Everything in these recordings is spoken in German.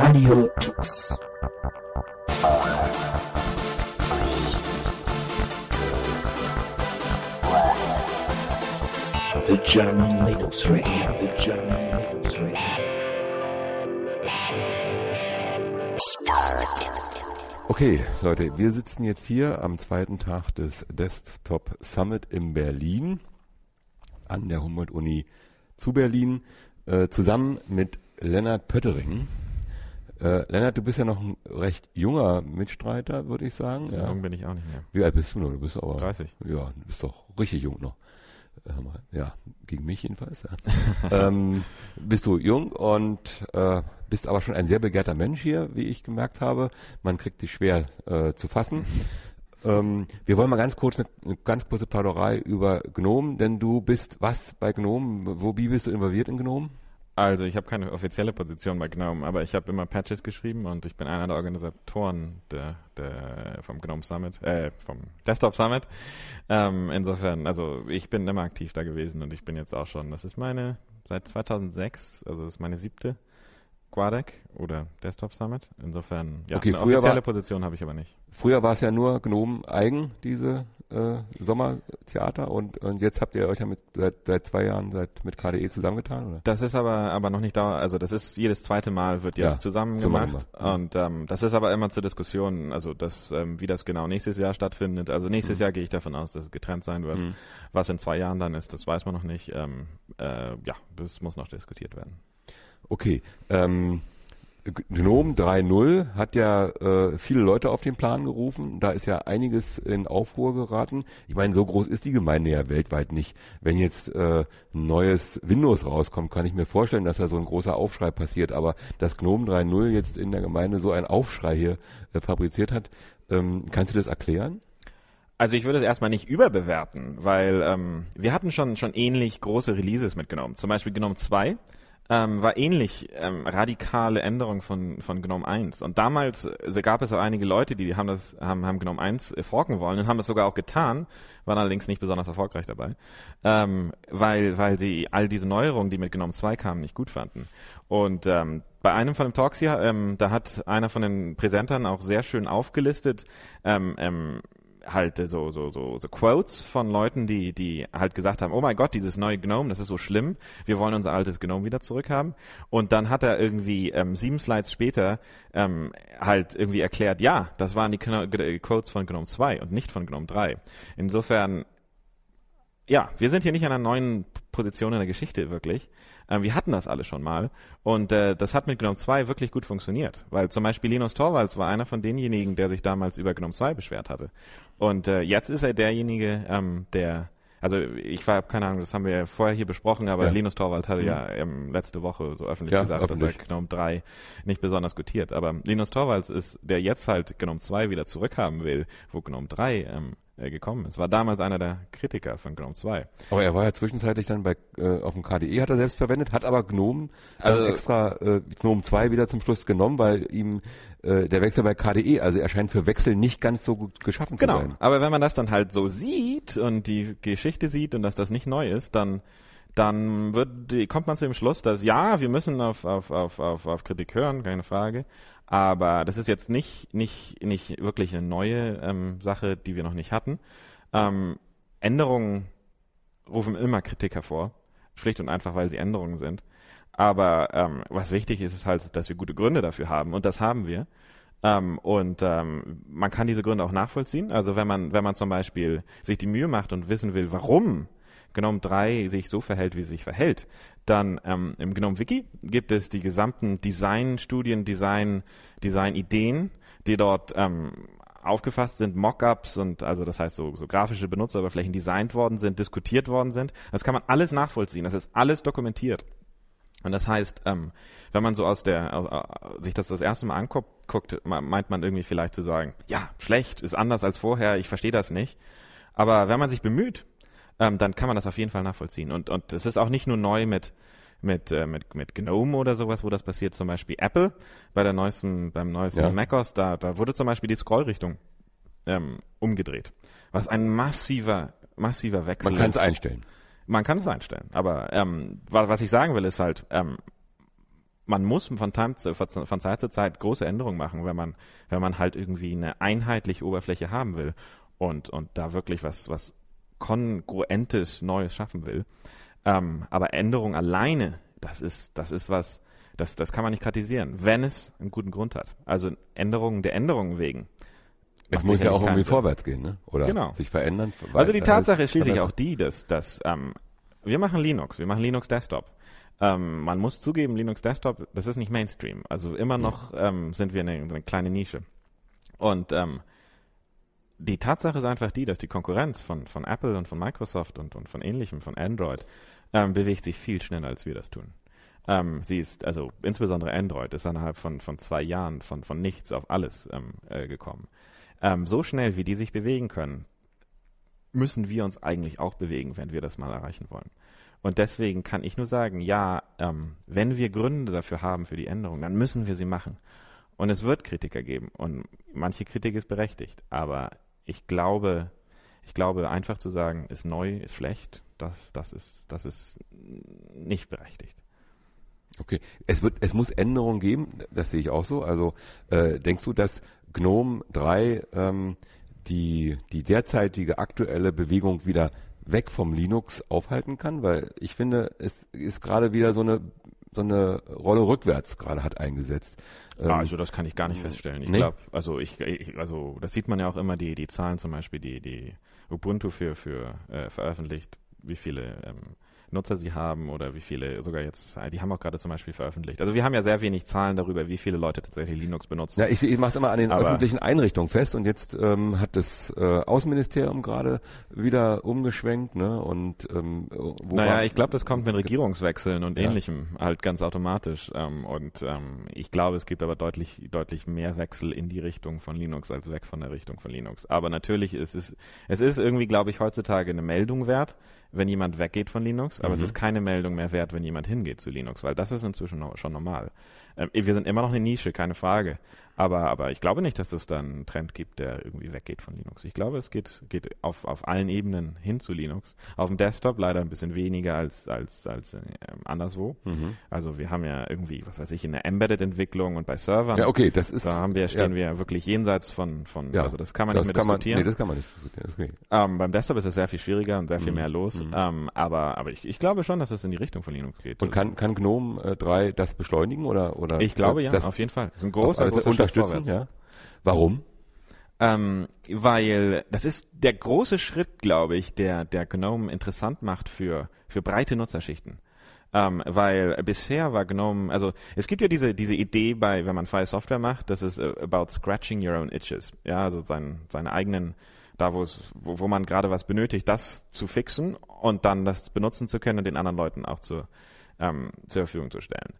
Radio Tux. The German Linux Radio, the German Linux Radio. Okay, Leute, wir sitzen jetzt hier am zweiten Tag des Desktop Summit in Berlin an der Humboldt-Uni zu Berlin äh, zusammen mit Lennart Pöttering. Äh, Lennart, du bist ja noch ein recht junger Mitstreiter, würde ich sagen. So ja. jung bin ich auch nicht mehr. Wie alt bist du noch? Du bist aber 30. Ja, du bist doch richtig jung noch. Äh, Ja, gegen mich jedenfalls. Ja. ähm, bist du jung und äh, bist aber schon ein sehr begehrter Mensch hier, wie ich gemerkt habe. Man kriegt dich schwer äh, zu fassen. Ähm, wir wollen mal ganz kurz eine, eine ganz kurze Plauderei über Gnome, denn du bist was bei Gnome? Wo, wie bist du involviert in Gnome? Also ich habe keine offizielle Position bei GNOME, aber ich habe immer Patches geschrieben und ich bin einer der Organisatoren der, der vom GNOME Summit, äh, vom Desktop Summit. Ähm, insofern, also ich bin immer aktiv da gewesen und ich bin jetzt auch schon, das ist meine, seit 2006, also das ist meine siebte Quadec oder Desktop Summit. Insofern, ja, Okay, eine offizielle war- Position habe ich aber nicht. Früher war es ja nur Gnome eigen, diese äh, Sommertheater und, und jetzt habt ihr euch ja mit, seit, seit zwei Jahren seit, mit KDE zusammengetan, oder? Das ist aber aber noch nicht da, also das ist jedes zweite Mal wird jetzt Ja, zusammen gemacht und ähm, das ist aber immer zur Diskussion, also das ähm, wie das genau nächstes Jahr stattfindet. Also nächstes Jahr gehe ich davon aus, dass es getrennt sein wird. Mhm. Was in zwei Jahren dann ist, das weiß man noch nicht. Ähm, äh, ja, das muss noch diskutiert werden. Okay. Ähm, Gnome 3.0 hat ja äh, viele Leute auf den Plan gerufen. Da ist ja einiges in Aufruhr geraten. Ich meine, so groß ist die Gemeinde ja weltweit nicht. Wenn jetzt äh, ein neues Windows rauskommt, kann ich mir vorstellen, dass da so ein großer Aufschrei passiert. Aber dass Gnome 3.0 jetzt in der Gemeinde so einen Aufschrei hier äh, fabriziert hat, ähm, kannst du das erklären? Also ich würde es erstmal nicht überbewerten, weil ähm, wir hatten schon schon ähnlich große Releases mitgenommen. Zum Beispiel GNOME 2 ähm, war ähnlich ähm, radikale Änderung von von GNOME 1. Und damals äh, gab es auch einige Leute, die haben das haben, haben GNOME 1 äh, forken wollen und haben das sogar auch getan, waren allerdings nicht besonders erfolgreich dabei, ähm, weil weil sie all diese Neuerungen, die mit GNOME 2 kamen, nicht gut fanden. Und ähm, bei einem von den Talks hier, ähm, da hat einer von den Präsentern auch sehr schön aufgelistet, ähm, ähm, halt so, so, so, so Quotes von Leuten, die, die halt gesagt haben, oh mein Gott, dieses neue Gnome, das ist so schlimm, wir wollen unser altes Gnome wieder zurückhaben. Und dann hat er irgendwie ähm, sieben Slides später ähm, halt irgendwie erklärt, ja, das waren die Quotes von Gnome 2 und nicht von Gnome 3. Insofern, ja, wir sind hier nicht an einer neuen Position in der Geschichte wirklich. Ähm, wir hatten das alle schon mal und äh, das hat mit GNOME 2 wirklich gut funktioniert, weil zum Beispiel Linus Torvalds war einer von denjenigen, der sich damals über GNOME 2 beschwert hatte. Und äh, jetzt ist er derjenige, ähm, der also ich war, keine Ahnung, das haben wir ja vorher hier besprochen, aber Ja. Linus Torvald hatte ja ähm, letzte Woche so öffentlich Ja, gesagt, dass öffentlich. er GNOME 3 nicht besonders gutiert. Aber Linus Torvalds ist, der jetzt halt GNOME 2 wieder zurückhaben will, wo GNOME 3 ähm, äh, gekommen ist. War damals einer der Kritiker von GNOME 2. Aber er war ja zwischenzeitlich dann bei äh, auf dem KDE hat er selbst verwendet, hat aber Gnome Also- dann extra äh, Gnome 2 wieder zum Schluss genommen, weil ihm äh, der Wechsel bei KDE, also er scheint für Wechsel nicht ganz so gut geschaffen Genau. zu sein. Aber wenn man das dann halt so sieht und die Geschichte sieht und dass das nicht neu ist, dann dann wird, die- kommt man zu dem Schluss, dass ja, wir müssen auf, auf, auf, auf, auf Kritik hören, keine Frage. Aber das ist jetzt nicht, nicht, nicht wirklich eine neue ähm, Sache, die wir noch nicht hatten. Ähm, Änderungen rufen immer Kritik hervor. Schlicht und einfach, weil sie Änderungen sind. Aber ähm, was wichtig ist, ist halt, dass wir gute Gründe dafür haben. Und das haben wir. Ähm, und ähm, man kann diese Gründe auch nachvollziehen. Also wenn man, wenn man zum Beispiel sich die Mühe macht und wissen will, warum GNOME 3 sich so verhält, wie es sich verhält, dann ähm, im GNOME Wiki gibt es die gesamten Design-Studien, Design, Design-Ideen, die dort ähm, aufgefasst sind, Mockups und also das heißt so, so grafische Benutzeroberflächen designt worden sind, diskutiert worden sind. Das kann man alles nachvollziehen. Das ist alles dokumentiert. Und das heißt, ähm, wenn man so aus der aus, äh, sich das das erste Mal anguckt, meint man irgendwie vielleicht zu sagen, ja, schlecht, ist anders als vorher, ich verstehe das nicht. Aber wenn man sich bemüht, ähm, dann kann man das auf jeden Fall nachvollziehen. Und und es ist auch nicht nur neu mit mit äh, mit mit GNOME oder sowas, wo das passiert. Zum Beispiel Apple bei der neuesten beim neuesten Ja. macOS, da da wurde zum Beispiel die Scrollrichtung ähm, umgedreht, was ein massiver massiver Wechsel Man kann es einstellen. Man kann es einstellen, aber ähm, wa- was ich sagen will, ist halt, ähm, man muss von, Time zu, von Zeit zu Zeit große Änderungen machen, wenn man, wenn man halt irgendwie eine einheitliche Oberfläche haben will und, und da wirklich was, was kongruentes Neues schaffen will. Ähm, aber Änderung alleine, das ist, das ist was, das, das kann man nicht kritisieren, wenn es einen guten Grund hat. Also Änderungen der Änderungen wegen. Es muss ja auch irgendwie Sinn. vorwärts gehen, ne? Oder Genau. sich verändern. Also die Tatsache ist schließlich auch die, dass, dass ähm, wir machen Linux, wir machen Linux Desktop. Ähm, man muss zugeben, Linux Desktop, das ist nicht Mainstream. Also immer noch ähm, sind wir eine, eine kleine Nische. Und ähm, die Tatsache ist einfach die, dass die Konkurrenz von, von Apple und von Microsoft und, und von ähnlichem, von Android, ähm, bewegt sich viel schneller, als wir das tun. Ähm, sie ist, also insbesondere Android, ist innerhalb von, von zwei Jahren von, von nichts auf alles ähm, äh, gekommen. Ähm, so schnell, wie die sich bewegen können, müssen wir uns eigentlich auch bewegen, wenn wir das mal erreichen wollen. Und deswegen kann ich nur sagen, ja, ähm, wenn wir Gründe dafür haben für die Änderung, dann müssen wir sie machen. Und es wird Kritiker geben und manche Kritik ist berechtigt. Aber ich glaube, ich glaube, einfach zu sagen, ist neu, ist schlecht, das, das ist, das ist nicht berechtigt. Okay, es wird, es muss Änderungen geben, das sehe ich auch so. Also äh, denkst du, dass GNOME 3 ähm, die, die derzeitige aktuelle Bewegung wieder weg vom Linux aufhalten kann? Weil ich finde, es ist gerade wieder so eine so eine Rolle rückwärts gerade hat eingesetzt. Ähm, also das kann ich gar nicht feststellen. Ich nee? glaube, also ich, ich, also das sieht man ja auch immer die die Zahlen zum Beispiel, die die Ubuntu für für äh, veröffentlicht, wie viele ähm, Nutzer sie haben oder wie viele sogar jetzt, die haben auch gerade zum Beispiel veröffentlicht. Also wir haben ja sehr wenig Zahlen darüber, wie viele Leute tatsächlich Linux benutzen. Ja, ich, ich mache es immer an den Aber- öffentlichen Einrichtungen fest und jetzt ähm, hat das äh, Außenministerium gerade wieder umgeschwenkt, ne? Und ähm, wo Naja, ich glaube, das kommt mit Regierungswechseln und Ja. ähnlichem halt ganz automatisch. Ähm, und ähm, ich glaube, es gibt aber deutlich, deutlich mehr Wechsel in die Richtung von Linux als weg von der Richtung von Linux. Aber natürlich ist es, es ist irgendwie, glaube ich, heutzutage eine Meldung wert, wenn jemand weggeht von Linux. Aber es Mhm. ist keine Meldung mehr wert, wenn jemand hingeht zu Linux, weil das ist inzwischen schon normal. Ähm, wir sind immer noch eine Nische, keine Frage. Aber, aber ich glaube nicht, dass es da einen Trend gibt, der irgendwie weggeht von Linux. Ich glaube, es geht, geht auf, auf allen Ebenen hin zu Linux. Auf dem Desktop leider ein bisschen weniger als, als, als äh, anderswo. Mhm. Also wir haben ja irgendwie, was weiß ich, in der Embedded-Entwicklung und bei Servern, Ja, okay, das ist da haben wir, stehen ja, wir wirklich jenseits von, von Ja, also das kann man das nicht mehr kann man, diskutieren. nee, das kann man nicht diskutieren. Das geht. ähm, beim Desktop ist es sehr viel schwieriger und sehr viel Mhm. mehr los. Mhm. Ähm, aber aber ich, ich glaube schon, dass es in die Richtung von Linux geht. Und kann, kann GNOME äh, 3 das beschleunigen oder oder ich glaube ja, das auf jeden Fall. Das ist ein großer, großer unterstützen? Ja. Warum? Ähm, weil das ist der große Schritt, glaube ich, der, der GNOME interessant macht für, für breite Nutzerschichten. Ähm, weil bisher war GNOME, also es gibt ja diese, diese Idee bei, wenn man freie Software macht, das ist äh, about scratching your own itches. Ja, also sein, seine eigenen, da wo es, wo, wo man gerade was benötigt, das zu fixen und dann das benutzen zu können und den anderen Leuten auch zur, ähm, zur Verfügung zu stellen.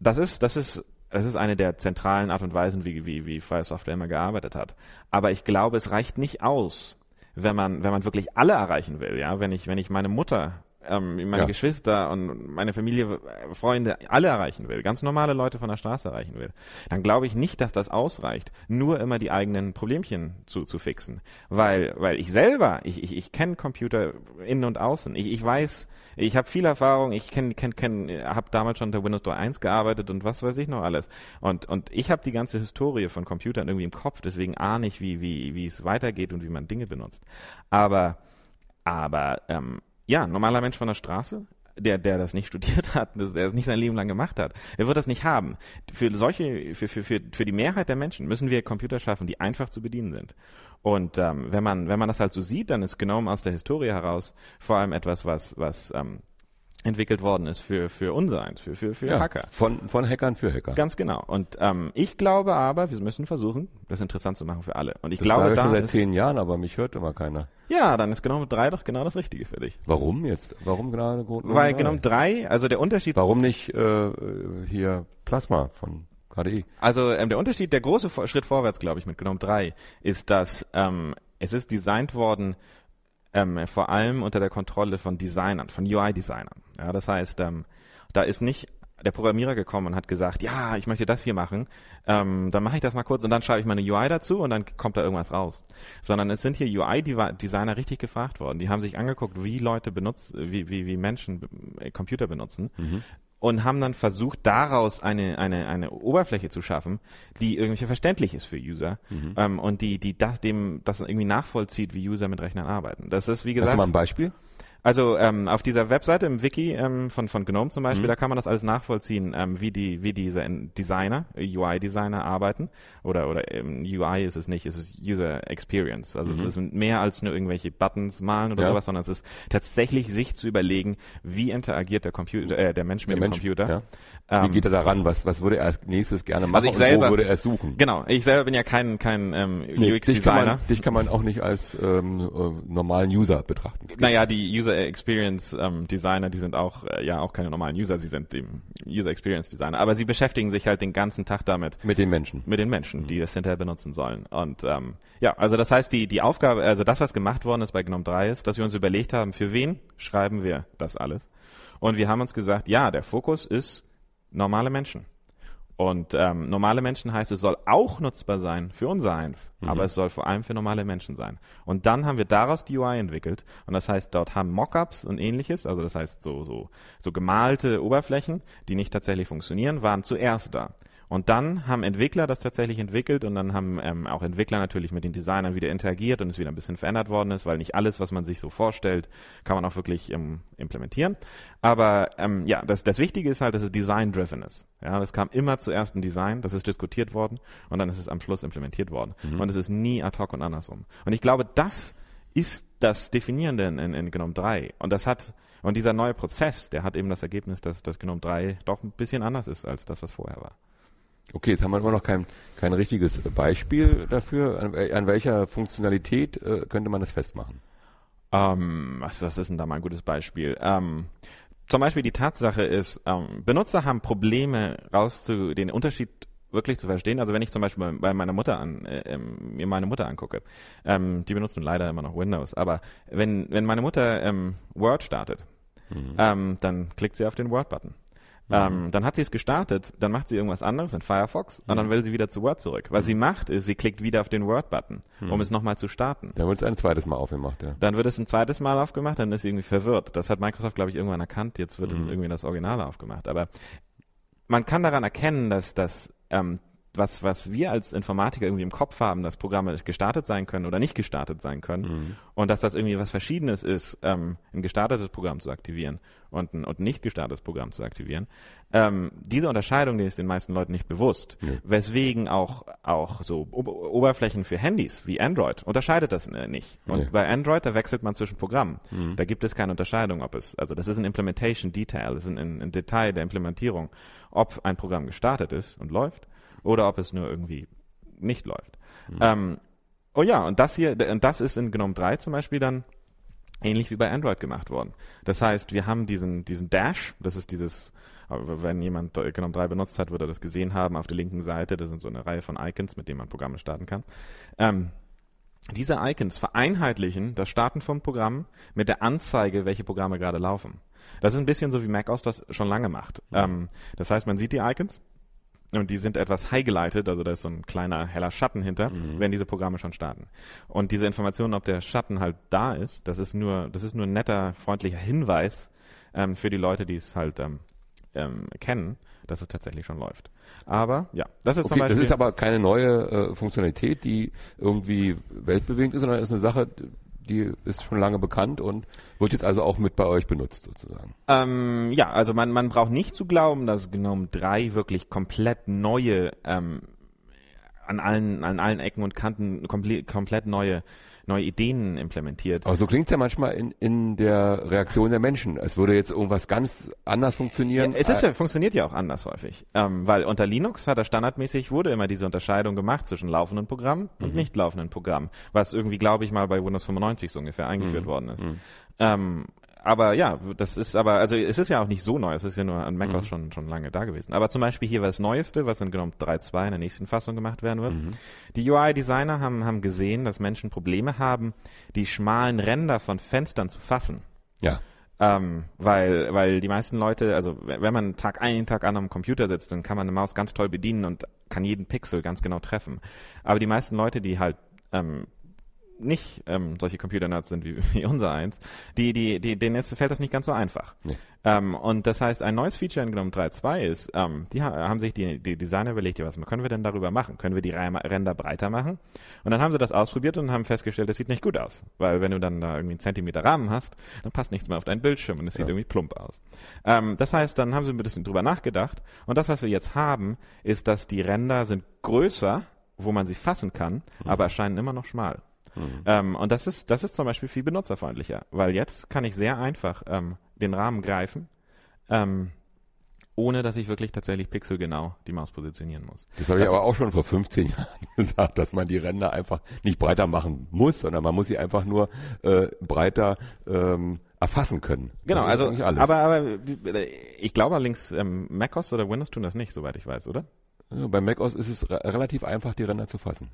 Das ist, das ist, das ist eine der zentralen Art und Weisen, wie, wie, wie freie Software immer gearbeitet hat. Aber ich glaube, es reicht nicht aus, wenn man, wenn man wirklich alle erreichen will. Ja, wenn ich, wenn ich meine Mutter, ähm, meine Ja. Geschwister und meine Familie, äh, Freunde, alle erreichen will, ganz normale Leute von der Straße erreichen will, dann glaube ich nicht, dass das ausreicht, nur immer die eigenen Problemchen zu, zu fixen. Weil, weil ich selber, ich, ich, ich kenne Computer innen und außen. Ich, ich weiß, ich habe viel Erfahrung, ich kenn, kenn, kenn, habe damals schon unter Windows 3.1 gearbeitet und was weiß ich noch alles. Und, und ich habe die ganze Historie von Computern irgendwie im Kopf, deswegen ahne ich, wie, wie, wie es weitergeht und wie man Dinge benutzt. Aber, aber ähm, ja, normaler Mensch von der Straße, der, der das nicht studiert hat, der es nicht sein Leben lang gemacht hat, der wird das nicht haben. Für solche, für, für, für, für die Mehrheit der Menschen müssen wir Computer schaffen, die einfach zu bedienen sind. Und ähm, wenn man wenn man das halt so sieht, dann ist GNOME aus der Historie heraus vor allem etwas, was was ähm, entwickelt worden ist für für unsereins, für für für Ja, Hacker. von von Hackern für Hacker. Ganz genau. Und ähm, ich glaube aber, wir müssen versuchen, das interessant zu machen für alle. Und ich das glaube, sage ich da schon seit zehn Jahren, aber mich hört immer keiner. ja, dann ist GNOME 3 doch genau das Richtige für dich. Warum jetzt? Warum gerade Weil 3? GNOME 3, also der Unterschied Warum nicht äh, hier Plasma von KDE? Also ähm, der Unterschied, der große Schritt vorwärts, glaube ich, mit GNOME 3 ist, dass ähm, es ist designt worden ähm, vor allem unter der Kontrolle von Designern, von UI-Designern. Ja, das heißt, ähm, da ist nicht der Programmierer gekommen und hat gesagt, ja, ich möchte das hier machen, ähm, dann mache ich das mal kurz und dann schreibe ich meine UI dazu und dann kommt da irgendwas raus. Sondern es sind hier UI-Designer richtig gefragt worden. Die haben sich angeguckt, wie Leute benutzen, wie, wie, wie Menschen äh, Computer benutzen und haben dann versucht, daraus eine, eine, eine Oberfläche zu schaffen, die irgendwie verständlich ist für User Mhm. ähm, und die, die das dem das irgendwie nachvollzieht, wie User mit Rechnern arbeiten. Das ist, wie Hast gesagt, du mal ein Beispiel? Also ähm, auf dieser Webseite im Wiki ähm, von von GNOME zum Mhm. Beispiel, da kann man das alles nachvollziehen, ähm, wie die wie diese Designer, UI-Designer arbeiten oder oder ähm, UI ist es nicht, es ist User Experience. Also es ist mehr als nur irgendwelche Buttons malen oder Mhm. Ja. sowas, sondern es ist tatsächlich sich zu überlegen, wie interagiert der Computer, äh, der Mensch mit dem Computer. Ja. Ähm, Wie geht er daran? Was, was würde er als nächstes gerne machen Also ich selber- wo würde er suchen? Genau, ich selber bin ja kein kein ähm, dich, kann UX-Designer. man, dich kann man auch nicht als ähm, äh, normalen User betrachten. Naja, die User Experience ähm, Designer, die sind auch äh, ja auch keine normalen User, sie sind dem User Experience Designer, aber sie beschäftigen sich halt den ganzen Tag damit Mit den Menschen. mit den Menschen, die es hinterher benutzen sollen. Und ähm, ja, also das heißt, die die Aufgabe, also das, was gemacht worden ist bei GNOME 3 ist, dass wir uns überlegt haben, für wen schreiben wir das alles? Und wir haben uns gesagt, ja, der Fokus ist normale Menschen. Und ähm, normale Menschen heißt, es soll auch nutzbar sein für unser Eins, aber es soll vor allem für normale Menschen sein. Und dann haben wir daraus die UI entwickelt. Und das heißt, dort haben Mockups und ähnliches, also das heißt so, so, so gemalte Oberflächen, die nicht tatsächlich funktionieren, waren zuerst da. Und dann haben Entwickler das tatsächlich entwickelt und dann haben ähm, auch Entwickler natürlich mit den Designern wieder interagiert und es wieder ein bisschen verändert worden ist, weil nicht alles, was man sich so vorstellt, kann man auch wirklich ähm, implementieren. Aber ähm, ja, das, das Wichtige ist halt, dass es design-driven ist. Ja, das kam immer zuerst ein Design, das ist diskutiert worden und dann ist es am Schluss implementiert worden. Und es ist nie ad hoc und andersrum. Und ich glaube, das ist das Definierende in, in, in GNOME 3. Und das hat, und dieser neue Prozess, der hat eben das Ergebnis, dass das GNOME 3 doch ein bisschen anders ist als das, was vorher war. Okay, jetzt haben wir immer noch kein, kein richtiges Beispiel dafür. An, an welcher Funktionalität äh, könnte man das festmachen? Ähm, was, was ist denn da mal ein gutes Beispiel? Ähm, zum Beispiel die Tatsache ist, ähm, Benutzer haben Probleme rauszu, den Unterschied wirklich zu verstehen. Also wenn ich zum Beispiel bei- meiner Mutter an, äh, ähm, mir meine Mutter angucke, ähm, die benutzen leider immer noch Windows, aber wenn, wenn meine Mutter ähm, Word startet, ähm, dann klickt sie auf den Word-Button. Ähm, dann hat sie es gestartet, dann macht sie irgendwas anderes in Firefox und dann will sie wieder zu Word zurück. Was sie macht, ist, sie klickt wieder auf den Word-Button, um es nochmal zu starten. Da wird es ein zweites Mal aufgemacht, ja. Dann wird es ein zweites Mal aufgemacht, dann ist sie irgendwie verwirrt. Das hat Microsoft, glaube ich, irgendwann erkannt. Jetzt wird Mhm. irgendwie das Original aufgemacht. Aber man kann daran erkennen, dass das, ähm, was, was wir als Informatiker irgendwie im Kopf haben, dass Programme gestartet sein können oder nicht gestartet sein können Mhm. und dass das irgendwie was Verschiedenes ist, ähm, ein gestartetes Programm zu aktivieren und ein, und ein nicht gestartetes Programm zu aktivieren. Ähm, diese Unterscheidung, die ist den meisten Leuten nicht bewusst. Weswegen auch, auch so Ober Oberflächen für Handys wie Android unterscheidet das äh, nicht. Und Nee. bei Android, da wechselt man zwischen Programmen. Da gibt es keine Unterscheidung, ob es, also das ist ein Implementation Detail, das ist ein, ein Detail der Implementierung, ob ein Programm gestartet ist und läuft oder ob es nur irgendwie nicht läuft. Ähm, oh ja, und das hier, und das ist in GNOME 3 zum Beispiel dann ähnlich wie bei Android gemacht worden. Das heißt, wir haben diesen, diesen Dash, das ist dieses, wenn jemand GNOME 3 benutzt hat, wird er das gesehen haben auf der linken Seite. Das sind so eine Reihe von Icons, mit denen man Programme starten kann. Ähm, diese Icons vereinheitlichen das Starten von Programmen mit der Anzeige, welche Programme gerade laufen. Das ist ein bisschen so wie macOS das schon lange macht. Ähm, das heißt, man sieht die Icons und die sind etwas highlighted, also da ist so ein kleiner heller Schatten hinter, wenn diese Programme schon starten. Und diese Information, ob der Schatten halt da ist, das ist nur, das ist nur ein netter, freundlicher Hinweis ähm, für die Leute, die es halt ähm, ähm, kennen, dass es tatsächlich schon läuft. Aber ja, das ist zum Okay, das Beispiel. ist aber keine neue äh, Funktionalität, die irgendwie weltbewegend ist, sondern ist eine Sache, die ist schon lange bekannt und wird jetzt also auch mit bei euch benutzt sozusagen. Ähm, ja, also man, man braucht nicht zu glauben, dass GNOME 3 wirklich komplett neue, ähm, an allen, an allen Ecken und Kanten komplett, komplett neue, neue Ideen implementiert. Aber so klingt's ja manchmal in, in der Reaktion der Menschen. Es würde jetzt irgendwas ganz anders funktionieren. Ja, es ist ja, funktioniert ja auch anders häufig, ähm, weil unter Linux hat er standardmäßig wurde immer diese Unterscheidung gemacht zwischen laufenden Programmen und nicht laufenden Programmen, was irgendwie, glaube ich, mal bei Windows 95 so ungefähr eingeführt worden ist. Ähm, aber ja, das ist aber, also es ist ja auch nicht so neu, es ist ja nur an macOS schon, schon lange da gewesen. Aber zum Beispiel hier war das Neueste, was in GNOME 3.2 in der nächsten Fassung gemacht werden wird. Die UI-Designer haben, haben gesehen, dass Menschen Probleme haben, die schmalen Ränder von Fenstern zu fassen. ja. Ähm, weil, weil die meisten Leute, also wenn man Tag ein, Tag an am Computer sitzt, dann kann man eine Maus ganz toll bedienen und kann jeden Pixel ganz genau treffen. Aber die meisten Leute, die halt ähm, nicht ähm, solche Computer-Nerds sind wie, wie unser eins, die, die, die, denen ist, fällt das nicht ganz so einfach. Nee. Ähm, und das heißt, ein neues Feature in GNOME 3.2 ist, ähm, die ha haben sich die, die Designer überlegt, ja, was können wir denn darüber machen? Können wir die Ränder breiter machen? Und dann haben sie das ausprobiert und haben festgestellt, das sieht nicht gut aus. Weil wenn du dann da irgendwie einen Zentimeter Rahmen hast, dann passt nichts mehr auf deinen Bildschirm und es sieht Ja. irgendwie plump aus. Ähm, das heißt, dann haben sie ein bisschen drüber nachgedacht und das, was wir jetzt haben, ist, dass die Ränder sind größer, wo man sie fassen kann, aber erscheinen immer noch schmal. Ähm, und das ist, das ist zum Beispiel viel benutzerfreundlicher, weil jetzt kann ich sehr einfach ähm, den Rahmen greifen, ähm, ohne dass ich wirklich tatsächlich pixelgenau die Maus positionieren muss. Das habe ich aber auch schon vor 15 Jahren gesagt, dass man die Ränder einfach nicht breiter machen muss, sondern man muss sie einfach nur äh, breiter ähm, erfassen können. Genau, also, aber, aber ich glaube allerdings, ähm, macOS oder Windows tun das nicht, soweit ich weiß, oder? Ja, bei macOS ist es re relativ einfach, die Ränder zu fassen.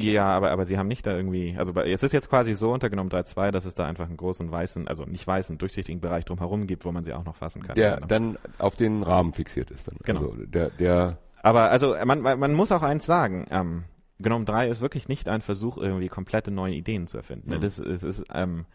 Ja, aber, aber sie haben nicht da irgendwie, also es ist jetzt quasi so untergenommen 3.2, dass es da einfach einen großen weißen, also nicht weißen, durchsichtigen Bereich drumherum gibt, wo man sie auch noch fassen kann. Der Genau. dann auf den Rahmen fixiert ist. Dann. Genau. Also der, der Aber also man, man muss auch eins sagen, ähm, Gnome 3 ist wirklich nicht ein Versuch, irgendwie komplette neue Ideen zu erfinden. Mhm. Das ist, ist ähm,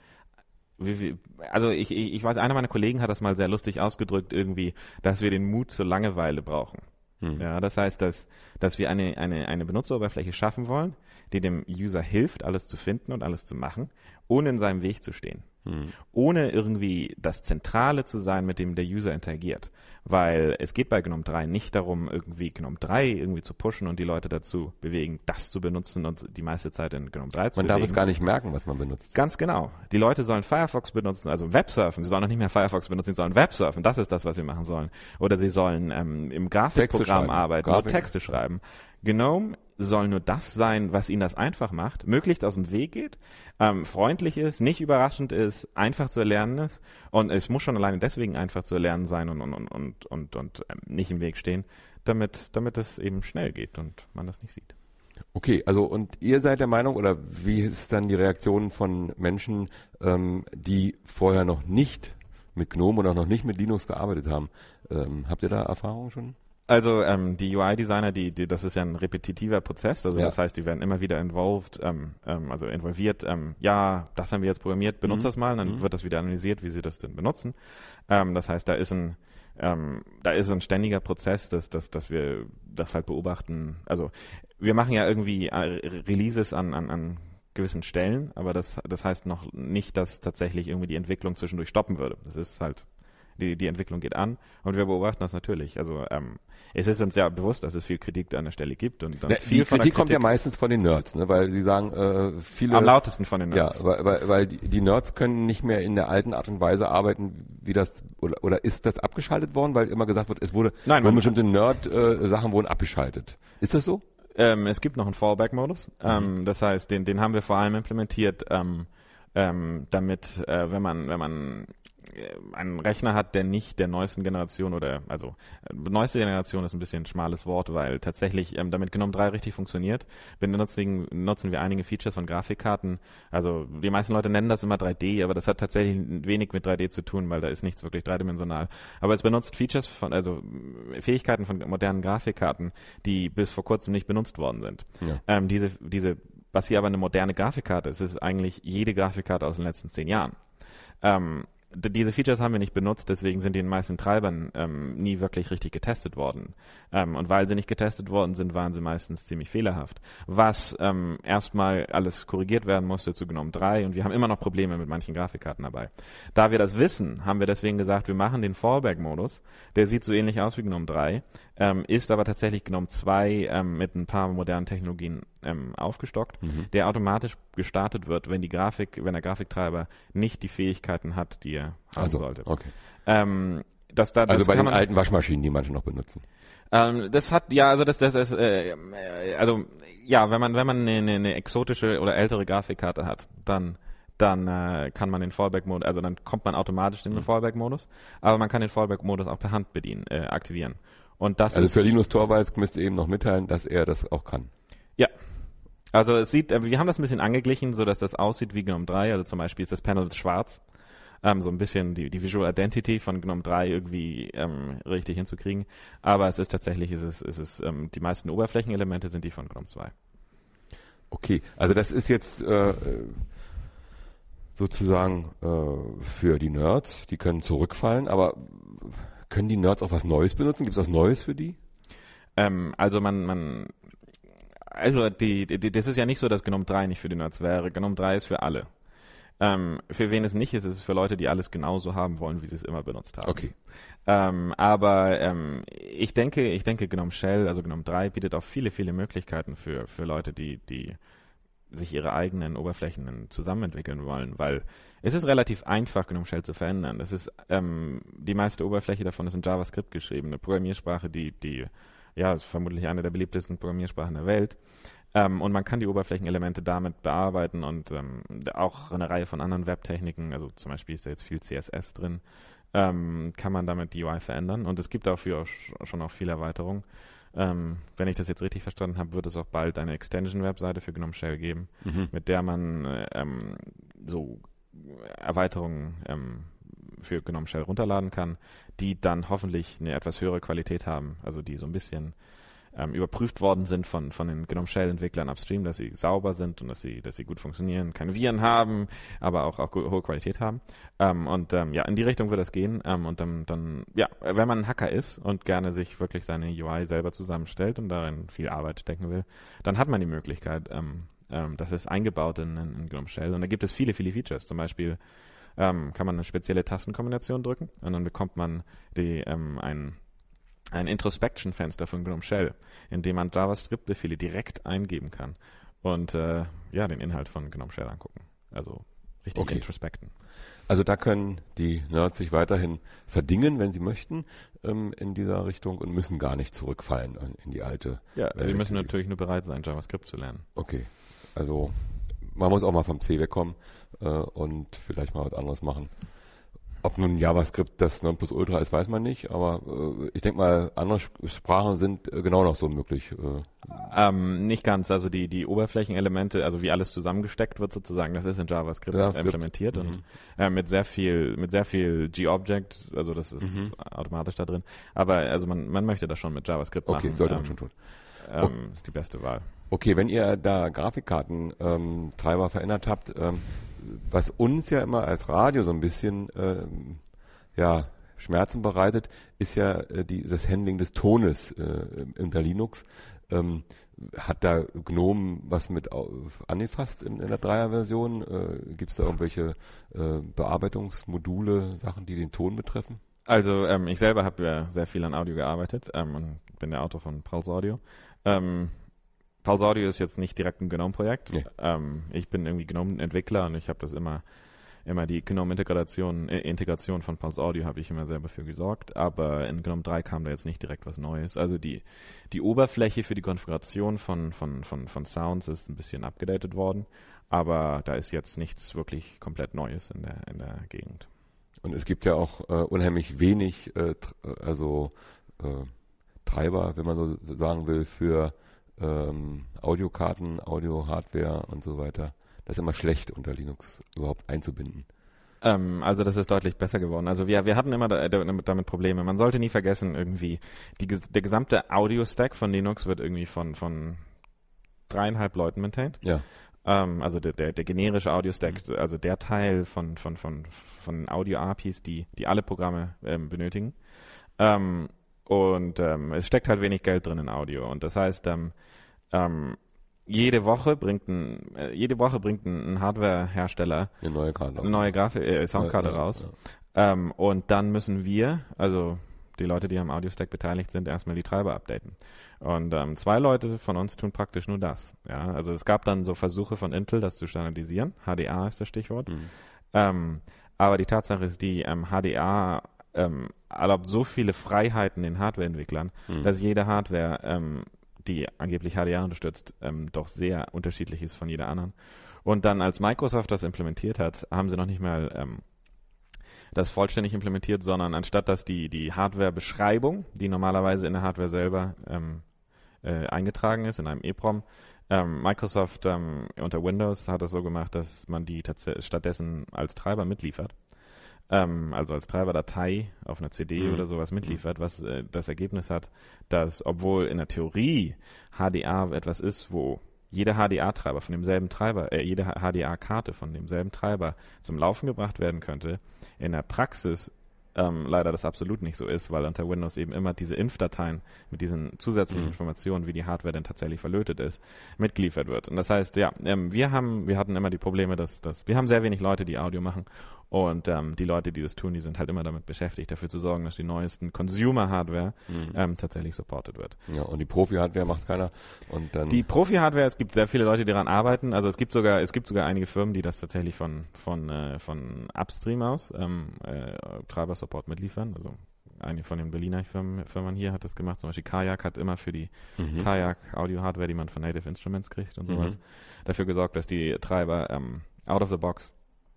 wie, wie, also ich, ich, ich weiß, einer meiner Kollegen hat das mal sehr lustig ausgedrückt, irgendwie, dass wir den Mut zur Langeweile brauchen. Hm. Ja, das heißt, dass, dass wir eine, eine, eine Benutzeroberfläche schaffen wollen, die dem User hilft, alles zu finden und alles zu machen, ohne in seinem Weg zu stehen. Hm. Ohne irgendwie das Zentrale zu sein, mit dem der User interagiert. Weil es geht bei GNOME 3 nicht darum, irgendwie GNOME 3 irgendwie zu pushen und die Leute dazu bewegen, das zu benutzen und die meiste Zeit in GNOME 3 zu man bewegen. darf es gar nicht merken, was man benutzt. Ganz genau. Die Leute sollen Firefox benutzen, also Websurfen. Sie sollen noch nicht mehr Firefox benutzen, sie sollen Websurfen. Das ist das, was sie machen sollen. Oder sie sollen ähm, im Grafikprogramm arbeiten Grafik. oder Texte schreiben. GNOME soll nur das sein, was ihnen das einfach macht, möglichst aus dem Weg geht, ähm, freundlich ist, nicht überraschend ist, einfach zu erlernen ist. Und es muss schon alleine deswegen einfach zu erlernen sein und, und, und, und, und, ähm, nicht im Weg stehen, damit, damit es eben schnell geht und man das nicht sieht. Okay, also und ihr seid der Meinung, oder wie ist dann die Reaktion von Menschen, ähm, die vorher noch nicht mit GNOME oder noch nicht mit Linux gearbeitet haben? Ähm, habt ihr da Erfahrungen schon? Also ähm, die UI-Designer, die, die, das ist ja ein repetitiver Prozess, also Ja. das heißt, die werden immer wieder involved, ähm, ähm, also involviert, ähm, ja, das haben wir jetzt programmiert, benutzt Mhm. das mal, dann Mhm. wird das wieder analysiert, wie sie das denn benutzen. Ähm, das heißt, da ist ein ähm, da ist ein ständiger Prozess, dass, dass, dass wir das halt beobachten. Also wir machen ja irgendwie äh, Re- Releases an, an, an gewissen Stellen, aber das, das heißt noch nicht, dass tatsächlich irgendwie die Entwicklung zwischendurch stoppen würde. Das ist halt die, die Entwicklung geht an und wir beobachten das natürlich. Also ähm, es ist uns ja bewusst, dass es viel Kritik an der Stelle gibt und, und Ne, viel die von der Kritik kommt ja meistens von den Nerds, ne? weil sie sagen, äh, viele am lautesten von den Ja, Nerds. weil, weil, weil die, die Nerds können nicht mehr in der alten Art und Weise arbeiten, wie das oder, oder ist das abgeschaltet worden, weil immer gesagt wird, es wurde Nein, nur man- bestimmte Nerd-Sachen wurden abgeschaltet. Ist das so? Ähm, es gibt noch einen Fallback-Modus. Ähm, das heißt, den, den haben wir vor allem implementiert, ähm, ähm, damit, äh, wenn man, wenn man äh, einen Rechner hat, der nicht der neuesten Generation oder also äh, neueste Generation ist ein bisschen ein schmales Wort, weil tatsächlich ähm, damit GNOME 3 richtig funktioniert, benutzen, nutzen wir einige Features von Grafikkarten. Also die meisten Leute nennen das immer 3D, aber das hat tatsächlich wenig mit 3D zu tun, weil da ist nichts wirklich dreidimensional. Aber es benutzt Features von, also äh, Fähigkeiten von modernen Grafikkarten, die bis vor kurzem nicht benutzt worden sind. Ja. Ähm, diese, diese, was hier aber eine moderne Grafikkarte ist, ist eigentlich jede Grafikkarte aus den letzten zehn Jahren. Ähm, diese Features haben wir nicht benutzt, deswegen sind die in den meisten Treibern ähm, nie wirklich richtig getestet worden. Ähm, und weil sie nicht getestet worden sind, waren sie meistens ziemlich fehlerhaft. Was ähm, erstmal alles korrigiert werden musste zu GNOME 3 und wir haben immer noch Probleme mit manchen Grafikkarten dabei. Da wir das wissen, haben wir deswegen gesagt, wir machen den Fallback-Modus. Der sieht so ähnlich aus wie GNOME 3, ähm, ist aber tatsächlich GNOME 2 ähm, mit ein paar modernen Technologien ähm, aufgestockt, Mhm. der automatisch gestartet wird, wenn die Grafik, wenn der Grafiktreiber nicht die Fähigkeiten hat, die er haben Also, sollte. okay. Ähm, das, da, das Also bei den alten Waschmaschinen, die manche noch benutzen. ähm, das hat ja, also das, das ist, äh, also ja, wenn man wenn man eine, eine, eine exotische oder ältere Grafikkarte hat, dann dann äh, kann man den Fallback-Modus, also dann kommt man automatisch in den Mhm. Fallback-Modus, aber man kann den Fallback-Modus auch per Hand bedienen, äh, aktivieren. Und das Also ist für Linus Torvalds müsst ihr eben noch mitteilen, dass er das auch kann. ja. Also es sieht, äh, wir haben das ein bisschen angeglichen, so dass das aussieht wie GNOME 3. Also zum Beispiel ist das Panel schwarz. Ähm, so ein bisschen die, die Visual Identity von GNOME 3 irgendwie ähm, richtig hinzukriegen. Aber es ist tatsächlich, es ist, es ist, ähm, die meisten Oberflächenelemente sind die von GNOME 2. Okay, also das ist jetzt äh, sozusagen äh, für die Nerds, die können zurückfallen, aber können die Nerds auch was Neues benutzen? Gibt es was Neues für die? Ähm, also man, man, also die, die, das ist ja nicht so, dass Gnome 3 nicht für die Nerds wäre. Gnome 3 ist für alle. Ähm, für wen es nicht ist, ist es für Leute, die alles genauso haben wollen, wie sie es immer benutzt haben. Okay. Ähm, aber ähm, ich denke, ich denke, Gnome Shell, also Gnome 3, bietet auch viele, viele Möglichkeiten für, für Leute, die, die sich ihre eigenen Oberflächen zusammenentwickeln wollen, weil es ist relativ einfach, Gnome Shell zu verändern. Es ist ähm, die meiste Oberfläche davon ist in JavaScript geschrieben, eine Programmiersprache, die, die ja, vermutlich eine der beliebtesten Programmiersprachen der Welt. Ähm, und man kann die Oberflächenelemente damit bearbeiten und ähm, auch eine Reihe von anderen Webtechniken, also zum Beispiel ist da jetzt viel CSS drin, ähm, kann man damit die UI verändern. Und es gibt dafür auch schon auch viel Erweiterung. Ähm, wenn ich das jetzt richtig verstanden habe, wird es auch bald eine Extension-Webseite für GNOME Shell geben, Mhm. mit der man äh, ähm, so Erweiterungen ähm, für GNOME Shell runterladen kann, die dann hoffentlich eine etwas höhere Qualität haben, also die so ein bisschen ähm, überprüft worden sind von, von den GNOME Shell Entwicklern upstream, dass sie sauber sind und dass sie, dass sie gut funktionieren, keine Viren haben, aber auch, auch hohe Qualität haben. Ähm, und ähm, ja, in die Richtung wird das gehen. Ähm, und dann, dann, ja, wenn man ein Hacker ist und gerne sich wirklich seine UI selber zusammenstellt und darin viel Arbeit stecken will, dann hat man die Möglichkeit, ähm, ähm, das ist eingebaut in, in, in GNOME Shell. Und da gibt es viele, viele Features. Zum Beispiel ähm, kann man eine spezielle Tastenkombination drücken und dann bekommt man die, ähm, ein, ein Introspection-Fenster von GNOME Shell, in dem man JavaScript-Befehle direkt eingeben kann und äh, ja, den Inhalt von GNOME Shell angucken. Also richtig Okay. introspecten. Also da können die Nerds sich weiterhin verdingen, wenn sie möchten, ähm, in dieser Richtung und müssen gar nicht zurückfallen in- die alte. Ja, Welt, sie müssen natürlich nur bereit sein, JavaScript zu lernen. Okay. Also man muss auch mal vom C wegkommen äh, und vielleicht mal was anderes machen. Ob nun JavaScript das Nonplusultra ist, weiß man nicht, aber äh, ich denke mal, andere Sp- Sprachen sind äh, genau noch so möglich. Äh, Ähm, nicht ganz, also die, die Oberflächenelemente, also wie alles zusammengesteckt wird sozusagen, das ist in JavaScript JavaScript. implementiert und Mhm. äh, mit sehr viel, mit sehr viel G-Object, also das ist Mhm. automatisch da drin. Aber also man, man möchte das schon mit JavaScript okay, machen. sollte ähm, man schon tun. Ähm, Ist die beste Wahl. Okay, wenn ihr da Grafikkarten ähm, Treiber verändert habt, ähm, was uns ja immer als Radio so ein bisschen ähm, ja, Schmerzen bereitet, ist ja äh, die, das Handling des Tones äh, unter Linux. Ähm, hat da GNOME was mit angefasst in, in der Dreier-Version? Äh, Gibt es da irgendwelche äh, Bearbeitungsmodule, Sachen, die den Ton betreffen? Also ähm, ich selber habe ja sehr viel an Audio gearbeitet ähm, und bin der Autor von Pulse Audio. Ähm, Pulse Audio ist jetzt nicht direkt ein GNOME-Projekt. Nee. Ähm, ich bin irgendwie GNOME-Entwickler und ich habe das immer, immer die GNOME-Integration äh, Integration von Pulse Audio habe ich immer selber für gesorgt, aber in GNOME 3 kam da jetzt nicht direkt was Neues. Also die, die Oberfläche für die Konfiguration von, von, von, von Sounds ist ein bisschen abgedatet worden, aber da ist jetzt nichts wirklich komplett Neues in der, in der Gegend. Und es gibt ja auch äh, unheimlich wenig, äh, also äh, Treiber, wenn man so sagen will, für ähm, Audiokarten, Audio-Hardware und so weiter. Das ist immer schlecht, unter Linux überhaupt einzubinden. Ähm, also das ist deutlich besser geworden. Also wir, wir hatten immer da, damit, damit Probleme. Man sollte nie vergessen, irgendwie, die, der gesamte Audio-Stack von Linux wird irgendwie von, von dreieinhalb Leuten maintained. Ja. Ähm, also der, der, der generische Audio-Stack, also der Teil von, von, von, von Audio-APIs, die, die alle Programme ähm, benötigen. Ähm, und ähm, es steckt halt wenig Geld drin in Audio. Und das heißt, ähm, ähm, jede Woche bringt ein, äh, jede Woche bringt ein, ein Hardware-Hersteller Eine neue Karte. eine neue Grafik, äh, Soundkarte Ja, ja, raus. ja. Ähm, und dann müssen wir, also die Leute, die am Audio-Stack beteiligt sind, erstmal die Treiber updaten. Und ähm, zwei Leute von uns tun praktisch nur das. Ja, also es gab dann so Versuche von Intel, das zu standardisieren. HDA ist das Stichwort. Mhm. Ähm, aber die Tatsache ist die, ähm, HDA ähm, erlaubt so viele Freiheiten den Hardwareentwicklern, Mhm. dass jede Hardware, ähm, die angeblich HDA unterstützt, ähm, doch sehr unterschiedlich ist von jeder anderen. Und dann, als Microsoft das implementiert hat, haben sie noch nicht mal ähm, das vollständig implementiert, sondern anstatt dass die, die Hardware-Beschreibung, die normalerweise in der Hardware selber ähm, äh, eingetragen ist, in einem EEPROM, ähm, Microsoft ähm, unter Windows hat das so gemacht, dass man die stattdessen als Treiber mitliefert. Ähm, also als Treiberdatei auf einer CD Mhm. oder sowas mitliefert, was äh, das Ergebnis hat, dass obwohl in der Theorie HDA etwas ist, wo jeder HDA-Treiber von demselben Treiber, äh, jede HDA-Karte von demselben Treiber zum Laufen gebracht werden könnte, in der Praxis ähm, leider das absolut nicht so ist, weil unter Windows eben immer diese Inf-Dateien mit diesen zusätzlichen Mhm. Informationen, wie die Hardware denn tatsächlich verlötet ist, mitgeliefert wird. Und das heißt, ja, ähm, wir haben, wir hatten immer die Probleme, dass, dass wir haben sehr wenig Leute, die Audio machen und ähm, die Leute, die das tun, die sind halt immer damit beschäftigt, dafür zu sorgen, dass die neuesten Consumer-Hardware ähm, tatsächlich supported wird. Ja, und die Profi-Hardware macht keiner. Und dann Die Profi-Hardware, es gibt sehr viele Leute, die daran arbeiten. Also es gibt sogar, es gibt sogar einige Firmen, die das tatsächlich von von äh, von Upstream aus ähm, äh, Treiber-Support mitliefern. Also eine von den Berliner Firmen, Firmen hier hat das gemacht. Zum Beispiel Kajak hat immer für die Mhm. Kajak Audio-Hardware, die man von Native Instruments kriegt und sowas, dafür gesorgt, dass die Treiber ähm, out of the box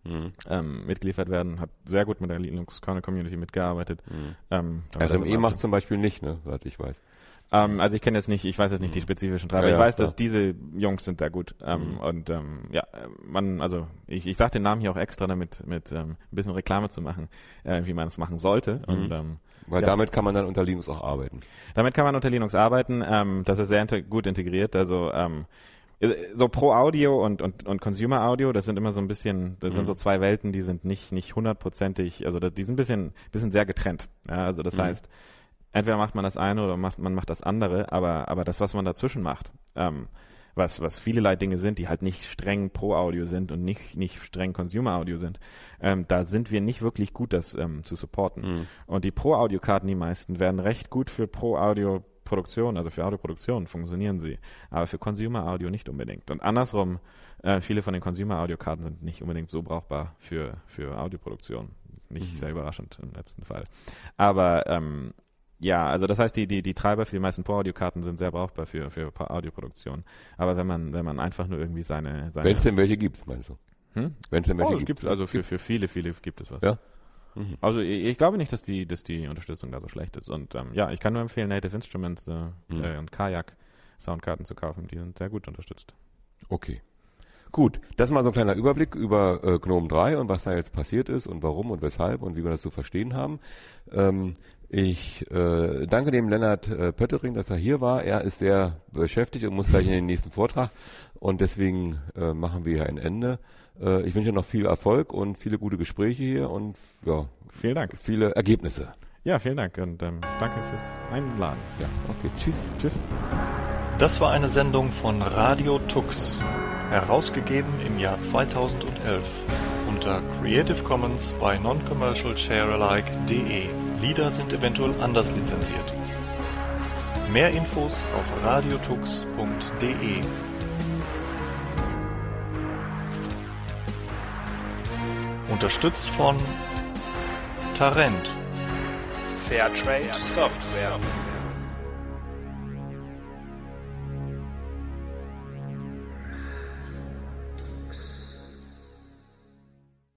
Mhm. ähm, mitgeliefert werden. Hat sehr gut mit der Linux-Kernel-Community mitgearbeitet. Mhm. Ähm, RME macht zum Beispiel nicht, ne, soweit ich weiß. ähm, also ich kenne jetzt nicht, ich weiß jetzt nicht die spezifischen Treiber. Ja, ich weiß, klar. dass diese Jungs sind da gut. Ähm, Mhm. Und ähm, ja, man, also ich, ich sage den Namen hier auch extra, damit mit ähm, ein bisschen Reklame zu machen, äh, wie man es machen sollte. Und ähm, Weil Ja. damit kann man dann unter Linux auch arbeiten. damit kann man unter Linux arbeiten. Ähm, das ist sehr inte- gut integriert. Also ähm, äh, so Pro Audio und, und, und Consumer Audio, das sind immer so ein bisschen, das sind Mhm. so zwei Welten, die sind nicht nicht hundertprozentig, also das, die sind ein bisschen, bisschen sehr getrennt. Ja, also das Mhm. heißt, entweder macht man das eine oder macht, man macht das andere, aber, aber das, was man dazwischen macht, ähm, was, was vielerlei Dinge sind, die halt nicht streng Pro-Audio sind und nicht, nicht streng Consumer-Audio sind, ähm, da sind wir nicht wirklich gut, das ähm, zu supporten. Mhm. Und die Pro-Audio-Karten, die meisten, werden recht gut für Pro-Audio-Produktion, also für Audioproduktion funktionieren sie, aber für Consumer-Audio nicht unbedingt. Und andersrum, äh, viele von den Consumer-Audio-Karten sind nicht unbedingt so brauchbar für, für Audioproduktion. Nicht Mhm. sehr überraschend im letzten Fall. Aber ähm, ja, also das heißt, die, die, die Treiber für die meisten Pro-Audio-Karten sind sehr brauchbar für, für Audioproduktion. Aber wenn man, wenn man einfach nur irgendwie seine, seine Wenn es denn welche gibt, meinst du? hm? Wenn es denn welche Oh, es gibt, also für, für viele, viele gibt es was. Ja. Mhm. Also ich, glaube nicht, dass die, dass die Unterstützung da so schlecht ist. Und ähm, ja, ich kann nur empfehlen, Native Instruments äh, Mhm. äh, und Kajak Soundkarten zu kaufen. Die sind sehr gut unterstützt. Okay. Gut, das mal so ein kleiner Überblick über äh, GNOME 3 und was da jetzt passiert ist und warum und weshalb und wie wir das zu verstehen haben. Ähm, ich äh, danke dem Lennart äh, Pöttering, dass er hier war. Er ist sehr beschäftigt und muss gleich in den nächsten Vortrag und deswegen äh, machen wir hier ein Ende. Äh, ich wünsche noch viel Erfolg und viele gute Gespräche hier und ja, Vielen Dank. viele Ergebnisse. Ja, vielen Dank und ähm, danke fürs Einladen. Ja, okay, tschüss. Tschüss. Das war eine Sendung von Radio Tux, herausgegeben im Jahr 2011 unter Creative Commons bei Non-Commercial Sharealike.de. Lieder sind eventuell anders lizenziert. Mehr Infos auf radiotux.de. Unterstützt von Tarent. Fairtrade Software.